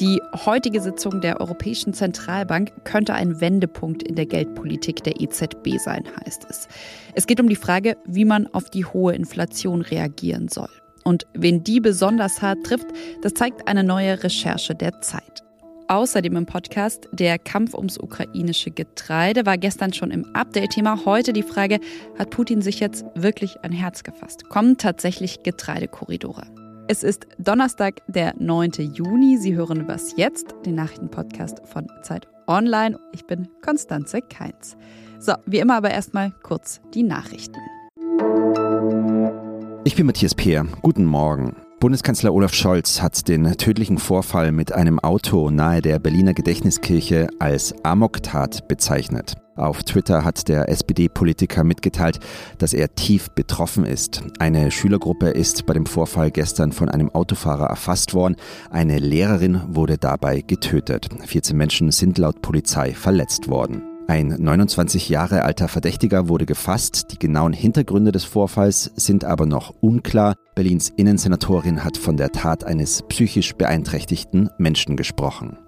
Die heutige Sitzung der Europäischen Zentralbank könnte ein Wendepunkt in der Geldpolitik der EZB sein, heißt es. Es geht um die Frage, wie man auf die hohe Inflation reagieren soll. Und wen die besonders hart trifft, das zeigt eine neue Recherche der Zeit. Außerdem im Podcast der Kampf ums ukrainische Getreide war gestern schon im Update-Thema. Heute die Frage, hat Putin sich jetzt wirklich ein Herz gefasst? Kommen tatsächlich Getreidekorridore? Es ist Donnerstag, der 9. Juni. Sie hören Was jetzt, den Nachrichtenpodcast von Zeit Online. Ich bin Konstanze Keins. So, wie immer aber erstmal kurz die Nachrichten. Ich bin Matthias Peer. Guten Morgen. Bundeskanzler Olaf Scholz hat den tödlichen Vorfall mit einem Auto nahe der Berliner Gedächtniskirche als Amoktat bezeichnet. Auf Twitter hat der SPD-Politiker mitgeteilt, dass er tief betroffen ist. Eine Schülergruppe ist bei dem Vorfall gestern von einem Autofahrer erfasst worden. Eine Lehrerin wurde dabei getötet. 14 Menschen sind laut Polizei verletzt worden. Ein 29 Jahre alter Verdächtiger wurde gefasst. Die genauen Hintergründe des Vorfalls sind aber noch unklar. Berlins Innensenatorin hat von der Tat eines psychisch beeinträchtigten Menschen gesprochen.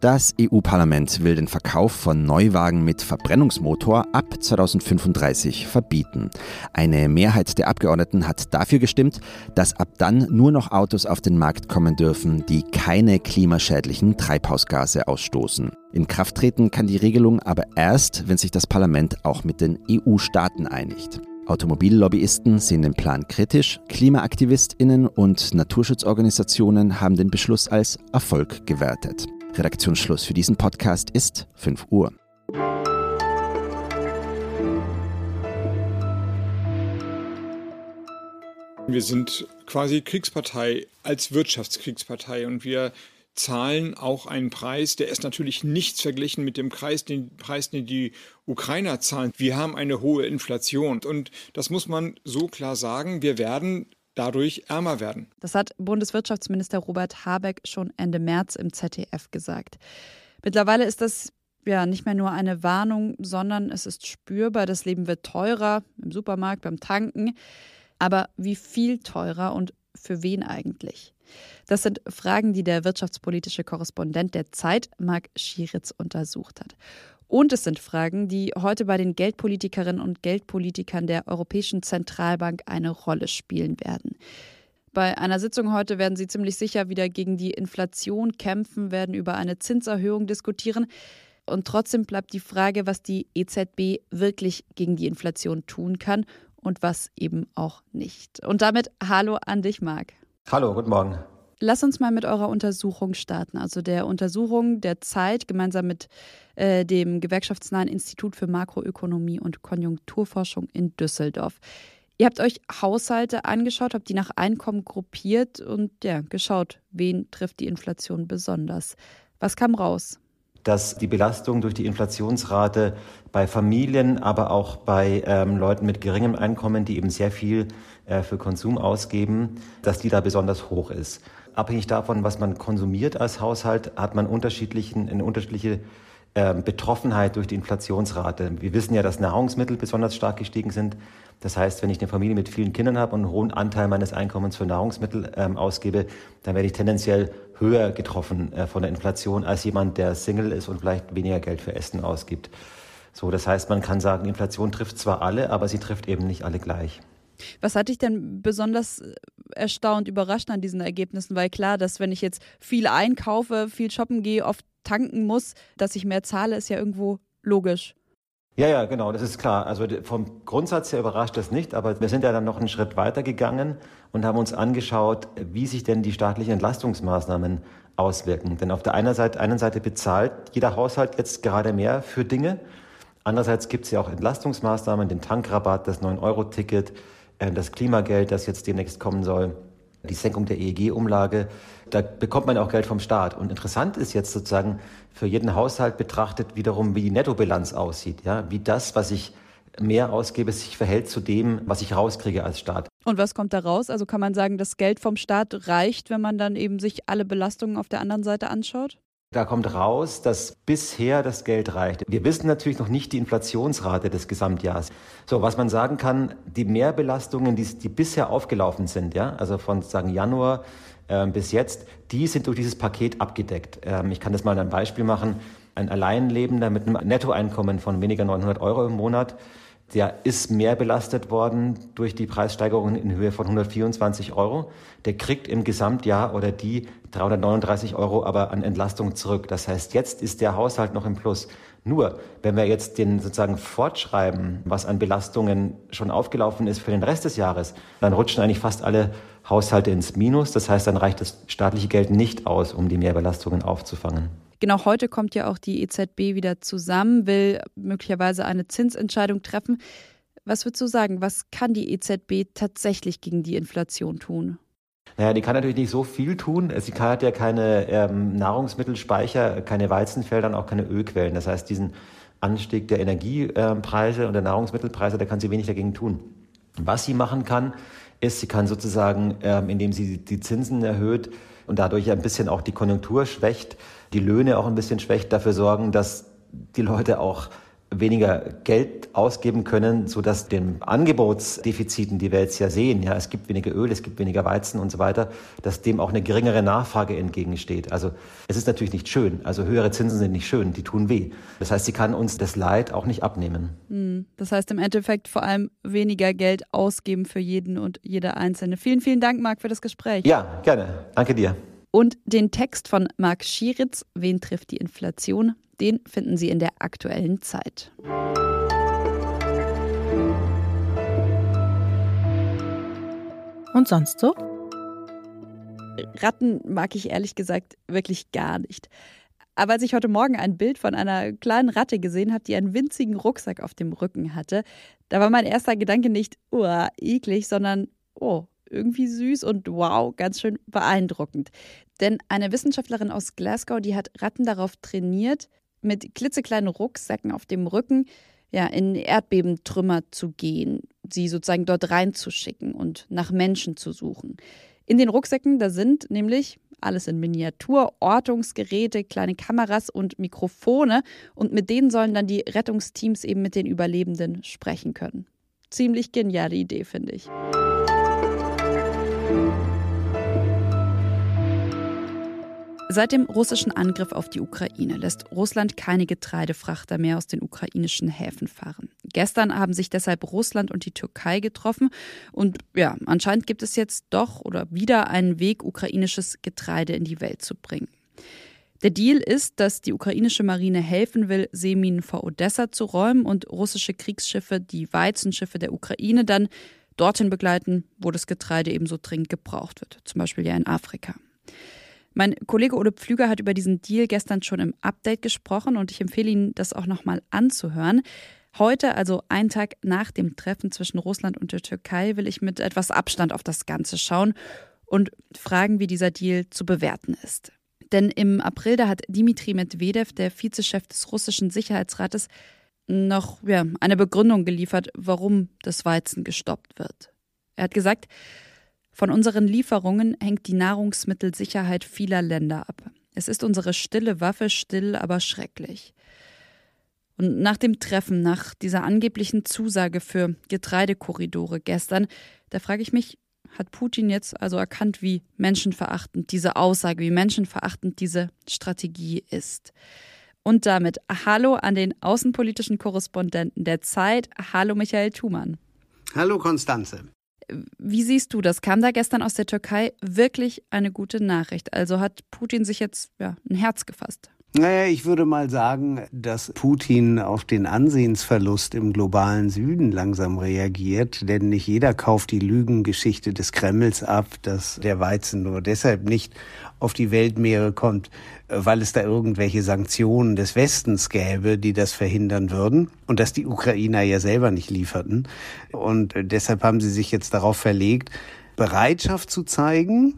Das EU-Parlament will den Verkauf von Neuwagen mit Verbrennungsmotor ab 2035 verbieten. Eine Mehrheit der Abgeordneten hat dafür gestimmt, dass ab dann nur noch Autos auf den Markt kommen dürfen, die keine klimaschädlichen Treibhausgase ausstoßen. In Kraft treten kann die Regelung aber erst, wenn sich das Parlament auch mit den EU-Staaten einigt. Automobillobbyisten sehen den Plan kritisch, Klimaaktivistinnen und Naturschutzorganisationen haben den Beschluss als Erfolg gewertet. Redaktionsschluss für diesen Podcast ist 5 Uhr. Wir sind quasi Kriegspartei als Wirtschaftskriegspartei und wir zahlen auch einen Preis, der ist natürlich nichts verglichen mit dem Preis, den Preis, den die Ukrainer zahlen. Wir haben eine hohe Inflation und das muss man so klar sagen. Wir werden dadurch ärmer werden. Das hat Bundeswirtschaftsminister Robert Habeck schon Ende März im ZDF gesagt. Mittlerweile ist das ja nicht mehr nur eine Warnung, sondern es ist spürbar. Das Leben wird teurer im Supermarkt, beim Tanken. Aber wie viel teurer und für wen eigentlich? Das sind Fragen, die der wirtschaftspolitische Korrespondent der Zeit, Marc Schieritz, untersucht hat. Und es sind Fragen, die heute bei den Geldpolitikerinnen und Geldpolitikern der Europäischen Zentralbank eine Rolle spielen werden. Bei einer Sitzung heute werden sie ziemlich sicher wieder gegen die Inflation kämpfen, werden über eine Zinserhöhung diskutieren. Und trotzdem bleibt die Frage, was die EZB wirklich gegen die Inflation tun kann und was eben auch nicht. Und damit Hallo an dich, Marc. Hallo, guten Morgen. Lass uns mal mit eurer Untersuchung starten, also der Untersuchung der Zeit gemeinsam mit äh, dem gewerkschaftsnahen Institut für Makroökonomie und Konjunkturforschung in Düsseldorf. Ihr habt euch Haushalte angeschaut, habt die nach Einkommen gruppiert und ja, geschaut, wen trifft die Inflation besonders. Was kam raus? Dass die Belastung durch die Inflationsrate bei Familien, aber auch bei ähm, Leuten mit geringem Einkommen, die eben sehr viel äh, für Konsum ausgeben, dass die da besonders hoch ist. Abhängig davon, was man konsumiert als Haushalt, hat man unterschiedlichen, eine unterschiedliche äh, Betroffenheit durch die Inflationsrate. Wir wissen ja, dass Nahrungsmittel besonders stark gestiegen sind. Das heißt, wenn ich eine Familie mit vielen Kindern habe und einen hohen Anteil meines Einkommens für Nahrungsmittel ähm, ausgebe, dann werde ich tendenziell höher getroffen äh, von der Inflation als jemand, der Single ist und vielleicht weniger Geld für Essen ausgibt. So, das heißt, man kann sagen, Inflation trifft zwar alle, aber sie trifft eben nicht alle gleich. Was hat dich denn besonders äh, erstaunt, überrascht an diesen Ergebnissen? Weil klar, dass wenn ich jetzt viel einkaufe, viel shoppen gehe, oft tanken muss, dass ich mehr zahle, ist ja irgendwo logisch. Ja, ja, genau, das ist klar. Also vom Grundsatz her überrascht das nicht, aber wir sind ja dann noch einen Schritt weiter gegangen und haben uns angeschaut, wie sich denn die staatlichen Entlastungsmaßnahmen auswirken. Denn auf der einen Seite, einen Seite bezahlt jeder Haushalt jetzt gerade mehr für Dinge. Andererseits gibt es ja auch Entlastungsmaßnahmen, den Tankrabatt, das 9-Euro-Ticket, äh, das Klimageld, das jetzt demnächst kommen soll, die Senkung der EEG-Umlage. Da bekommt man auch Geld vom Staat. Und interessant ist jetzt sozusagen für jeden Haushalt betrachtet wiederum, wie die Nettobilanz aussieht. Ja? Wie das, was ich mehr ausgebe, sich verhält zu dem, was ich rauskriege als Staat. Und was kommt da raus? Also kann man sagen, das Geld vom Staat reicht, wenn man dann eben sich alle Belastungen auf der anderen Seite anschaut? Da kommt raus, dass bisher das Geld reicht. Wir wissen natürlich noch nicht die Inflationsrate des Gesamtjahres. So, was man sagen kann, die Mehrbelastungen, die, die bisher aufgelaufen sind, ja, also von sagen Januar äh, bis jetzt, die sind durch dieses Paket abgedeckt. Ähm, ich kann das mal an einem Beispiel machen. Ein Alleinlebender mit einem Nettoeinkommen von weniger 900 Euro im Monat der ist mehr belastet worden durch die Preissteigerungen in Höhe von 124 Euro. Der kriegt im Gesamtjahr oder die 339 Euro aber an Entlastung zurück. Das heißt, jetzt ist der Haushalt noch im Plus. Nur, wenn wir jetzt den sozusagen fortschreiben, was an Belastungen schon aufgelaufen ist für den Rest des Jahres, dann rutschen eigentlich fast alle Haushalte ins Minus. Das heißt, dann reicht das staatliche Geld nicht aus, um die Mehrbelastungen aufzufangen. Genau heute kommt ja auch die EZB wieder zusammen, will möglicherweise eine Zinsentscheidung treffen. Was würdest du sagen, was kann die EZB tatsächlich gegen die Inflation tun? Naja, die kann natürlich nicht so viel tun. Sie hat ja keine ähm, Nahrungsmittelspeicher, keine Weizenfelder und auch keine Ölquellen. Das heißt, diesen Anstieg der Energiepreise und der Nahrungsmittelpreise, da kann sie wenig dagegen tun. Was sie machen kann, ist, sie kann sozusagen, ähm, indem sie die Zinsen erhöht und dadurch ein bisschen auch die Konjunktur schwächt, die Löhne auch ein bisschen schwächt, dafür sorgen, dass die Leute auch weniger Geld ausgeben können, so dass den Angebotsdefiziten, die wir jetzt ja sehen, ja, es gibt weniger Öl, es gibt weniger Weizen und so weiter, dass dem auch eine geringere Nachfrage entgegensteht. Also es ist natürlich nicht schön. Also höhere Zinsen sind nicht schön, die tun weh. Das heißt, sie kann uns das Leid auch nicht abnehmen. Hm, das heißt im Endeffekt vor allem weniger Geld ausgeben für jeden und jede Einzelne. Vielen, vielen Dank, Marc, für das Gespräch. Ja, gerne. Danke dir. Und den Text von Marc Schieritz, Wen trifft die Inflation, den finden Sie in der aktuellen Zeit. Und sonst so? Ratten mag ich ehrlich gesagt wirklich gar nicht. Aber als ich heute Morgen ein Bild von einer kleinen Ratte gesehen habe, die einen winzigen Rucksack auf dem Rücken hatte, da war mein erster Gedanke nicht, oh, eklig, sondern, oh, irgendwie süß und wow, ganz schön beeindruckend. Denn eine Wissenschaftlerin aus Glasgow, die hat Ratten darauf trainiert, mit klitzekleinen Rucksäcken auf dem Rücken ja, in Erdbebentrümmer zu gehen, sie sozusagen dort reinzuschicken und nach Menschen zu suchen. In den Rucksäcken, da sind nämlich alles in Miniatur, Ortungsgeräte, kleine Kameras und Mikrofone und mit denen sollen dann die Rettungsteams eben mit den Überlebenden sprechen können. Ziemlich geniale Idee, finde ich. Seit dem russischen Angriff auf die Ukraine lässt Russland keine Getreidefrachter mehr aus den ukrainischen Häfen fahren. Gestern haben sich deshalb Russland und die Türkei getroffen und ja, anscheinend gibt es jetzt doch oder wieder einen Weg, ukrainisches Getreide in die Welt zu bringen. Der Deal ist, dass die ukrainische Marine helfen will, Seeminen vor Odessa zu räumen und russische Kriegsschiffe die Weizenschiffe der Ukraine dann dorthin begleiten, wo das Getreide ebenso dringend gebraucht wird, zum Beispiel ja in Afrika. Mein Kollege Ole Pflüger hat über diesen Deal gestern schon im Update gesprochen und ich empfehle Ihnen, das auch nochmal anzuhören. Heute, also einen Tag nach dem Treffen zwischen Russland und der Türkei, will ich mit etwas Abstand auf das Ganze schauen und fragen, wie dieser Deal zu bewerten ist. Denn im April, da hat Dimitri Medvedev, der Vizechef des russischen Sicherheitsrates, noch ja, eine Begründung geliefert, warum das Weizen gestoppt wird. Er hat gesagt, von unseren Lieferungen hängt die Nahrungsmittelsicherheit vieler Länder ab. Es ist unsere stille Waffe, still, aber schrecklich. Und nach dem Treffen, nach dieser angeblichen Zusage für Getreidekorridore gestern, da frage ich mich, hat Putin jetzt also erkannt, wie menschenverachtend diese Aussage, wie menschenverachtend diese Strategie ist? Und damit Hallo an den außenpolitischen Korrespondenten der Zeit. Hallo Michael Thumann. Hallo Konstanze. Wie siehst du das? Kam da gestern aus der Türkei wirklich eine gute Nachricht? Also hat Putin sich jetzt ja, ein Herz gefasst? Naja, ich würde mal sagen, dass Putin auf den Ansehensverlust im globalen Süden langsam reagiert, denn nicht jeder kauft die Lügengeschichte des Kremls ab, dass der Weizen nur deshalb nicht auf die Weltmeere kommt, weil es da irgendwelche Sanktionen des Westens gäbe, die das verhindern würden und dass die Ukrainer ja selber nicht lieferten. Und deshalb haben sie sich jetzt darauf verlegt, Bereitschaft zu zeigen,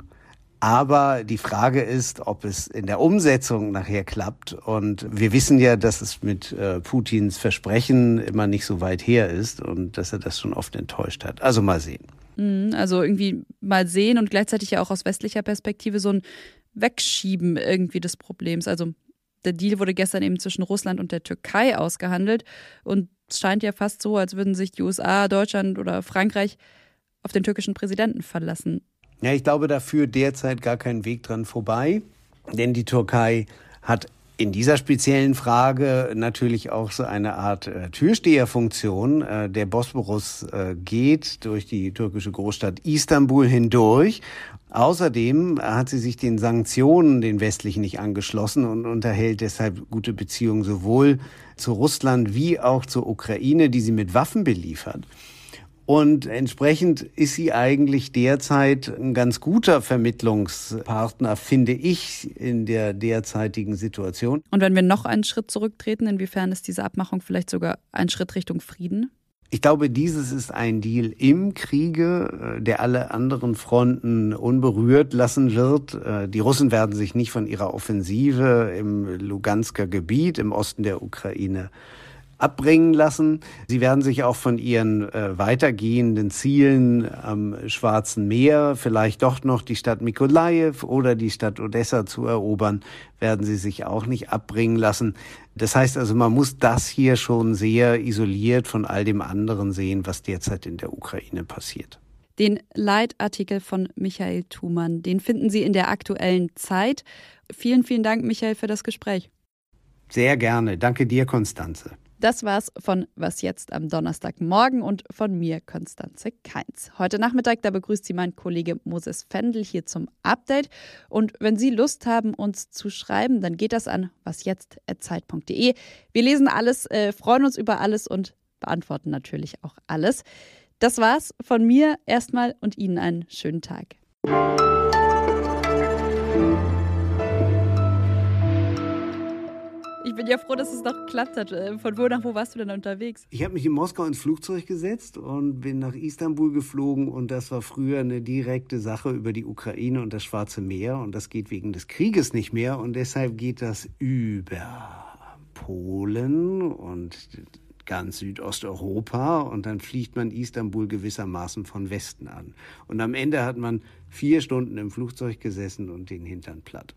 aber die Frage ist, ob es in der Umsetzung nachher klappt. Und wir wissen ja, dass es mit äh, Putins Versprechen immer nicht so weit her ist und dass er das schon oft enttäuscht hat. Also mal sehen. Mhm, also irgendwie mal sehen und gleichzeitig ja auch aus westlicher Perspektive so ein Wegschieben irgendwie des Problems. Also der Deal wurde gestern eben zwischen Russland und der Türkei ausgehandelt und es scheint ja fast so, als würden sich die USA, Deutschland oder Frankreich auf den türkischen Präsidenten verlassen. Ja, ich glaube, da führt derzeit gar kein Weg dran vorbei, denn die Türkei hat in dieser speziellen Frage natürlich auch so eine Art äh, Türsteherfunktion. Äh, der Bosporus äh, geht durch die türkische Großstadt Istanbul hindurch. Außerdem hat sie sich den Sanktionen, den westlichen, nicht angeschlossen und unterhält deshalb gute Beziehungen sowohl zu Russland wie auch zur Ukraine, die sie mit Waffen beliefert. Und entsprechend ist sie eigentlich derzeit ein ganz guter Vermittlungspartner, finde ich, in der derzeitigen Situation. Und wenn wir noch einen Schritt zurücktreten, inwiefern ist diese Abmachung vielleicht sogar ein Schritt Richtung Frieden? Ich glaube, dieses ist ein Deal im Kriege, äh, der alle anderen Fronten unberührt lassen wird. Äh, die Russen werden sich nicht von ihrer Offensive im Lugansker Gebiet im Osten der Ukraine abbringen lassen. Sie werden sich auch von ihren äh, weitergehenden Zielen am Schwarzen Meer, vielleicht doch noch die Stadt Mikolajew oder die Stadt Odessa zu erobern, werden sie sich auch nicht abbringen lassen. Das heißt also, man muss das hier schon sehr isoliert von all dem anderen sehen, was derzeit in der Ukraine passiert. Den Leitartikel von Michael Thumann, den finden Sie in der aktuellen Zeit. Vielen, vielen Dank, Michael, für das Gespräch. Sehr gerne. Danke dir, Konstanze. Das war's von Was jetzt am Donnerstagmorgen und von mir, Konstanze Keins. Heute Nachmittag, da begrüßt Sie mein Kollege Moses Fendel hier zum Update. Und wenn Sie Lust haben, uns zu schreiben, dann geht das an wasjetzt.zeit.de. Wir lesen alles, äh, freuen uns über alles und beantworten natürlich auch alles. Das war's von mir erstmal und Ihnen einen schönen Tag. Ich bin ja froh, dass es noch geklappt hat. Äh, von wo nach wo warst du denn unterwegs? Ich habe mich in Moskau ins Flugzeug gesetzt und bin nach Istanbul geflogen. Und das war früher eine direkte Sache über die Ukraine und das Schwarze Meer. Und das geht wegen des Krieges nicht mehr. Und deshalb geht das über Polen und ganz Südosteuropa und dann fliegt man Istanbul gewissermaßen von Westen an. Und am Ende hat man vier Stunden im Flugzeug gesessen und den Hintern platt.